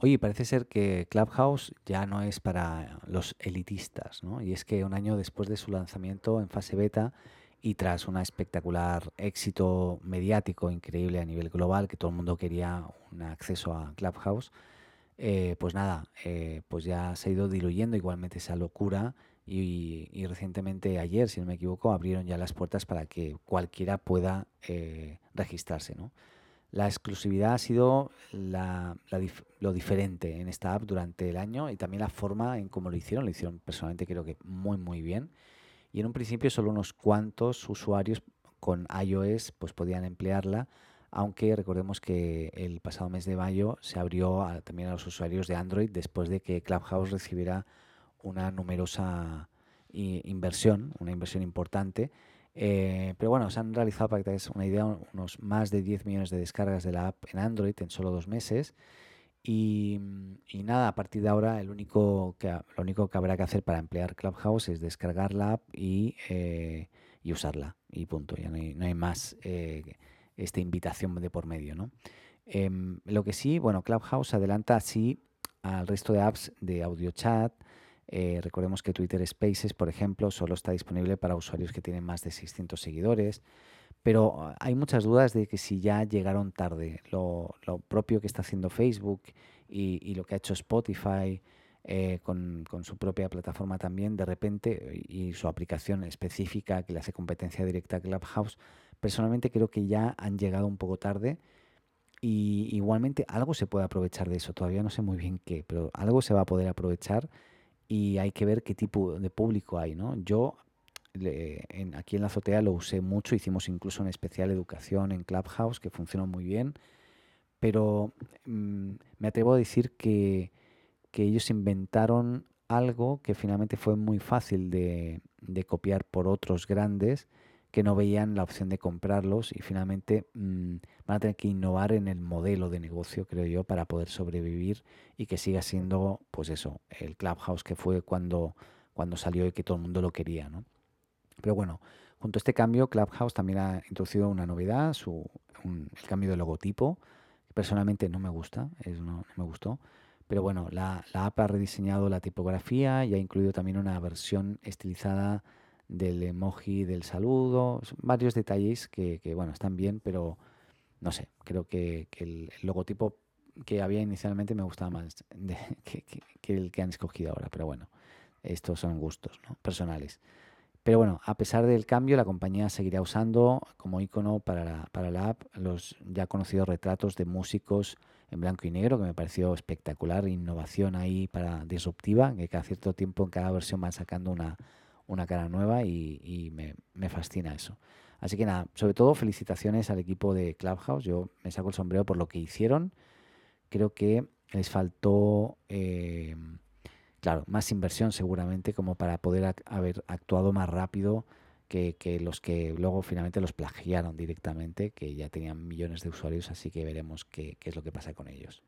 Oye, parece ser que Clubhouse ya no es para los elitistas, ¿no? Y es que un año después de su lanzamiento en fase beta y tras un espectacular éxito mediático increíble a nivel global, que todo el mundo quería un acceso a Clubhouse, eh, pues nada, eh, pues ya se ha ido diluyendo igualmente esa locura y, recientemente ayer, si no me equivoco, abrieron ya las puertas para que cualquiera pueda eh, registrarse, ¿no? La exclusividad ha sido lo diferente en esta app durante el año y también la forma en cómo lo hicieron. Lo hicieron personalmente creo que muy muy bien. Y en un principio solo unos cuantos usuarios con iOS pues podían emplearla, aunque recordemos que el pasado mes de mayo se abrió también a los usuarios de Android después de que Clubhouse recibiera una numerosa inversión, una inversión importante eh, pero bueno, se han realizado, para que te una idea, unos más de 10 millones de descargas de la app en Android en solo dos meses. Y, nada, a partir de ahora el único lo único que habrá que hacer para emplear Clubhouse es descargar la app y, eh, usarla. Y punto, ya no hay, más eh, esta invitación de por medio. ¿no? Em, lo que sí, bueno, Clubhouse adelanta así al resto de apps de audio chat, eh, recordemos que Twitter Spaces, por ejemplo, solo está disponible para usuarios que tienen más de 600 seguidores, pero ah, hay muchas dudas de que si ya llegaron tarde. Lo, propio que está haciendo Facebook y, lo que ha hecho Spotify eh, con, su propia plataforma también, de repente, y su aplicación específica que le hace competencia directa a Clubhouse, personalmente creo que ya han llegado un poco tarde. Y igualmente algo se puede aprovechar de eso, todavía no sé muy bien qué, pero algo se va a poder aprovechar y hay que ver qué tipo de público hay, ¿no? Yo aquí en la azotea lo usé mucho, hicimos incluso una especial educación en Clubhouse que funcionó muy bien, pero mm, me atrevo a decir que, que, ellos inventaron algo que finalmente fue muy fácil de, de copiar por otros grandes que no veían la opción de comprarlos y finalmente mm, van a tener que innovar en el modelo de negocio, creo yo, para poder sobrevivir y que siga siendo, pues eso, el Clubhouse que fue cuando, cuando salió y que todo el mundo lo quería, ¿no? Pero bueno, junto a este cambio, Clubhouse también ha introducido una novedad, su, el cambio de logotipo, que personalmente no me gusta, es, no, me gustó. Pero bueno, la, la app ha rediseñado la tipografía y ha incluido también una versión estilizada del emoji del saludo, varios detalles que, bueno, están bien, pero no sé, creo que, el, logotipo que había inicialmente me gustaba más que, el que han escogido ahora, pero bueno, estos son gustos personales. Pero bueno, a pesar del cambio, la compañía seguirá usando como icono para la, para la app los ya conocidos retratos de músicos en blanco y negro, que me pareció espectacular, innovación ahí para disruptiva, que cada cierto tiempo en cada versión van sacando una, una cara nueva y, me, fascina eso. Así que nada, sobre todo felicitaciones al equipo de Clubhouse. Yo me saco el sombrero por lo que hicieron. Creo que les faltó, eh, claro, más inversión seguramente como para poder haber actuado más rápido que, los que luego finalmente los plagiaron directamente, que ya tenían millones de usuarios, así que veremos qué es lo que pasa con ellos.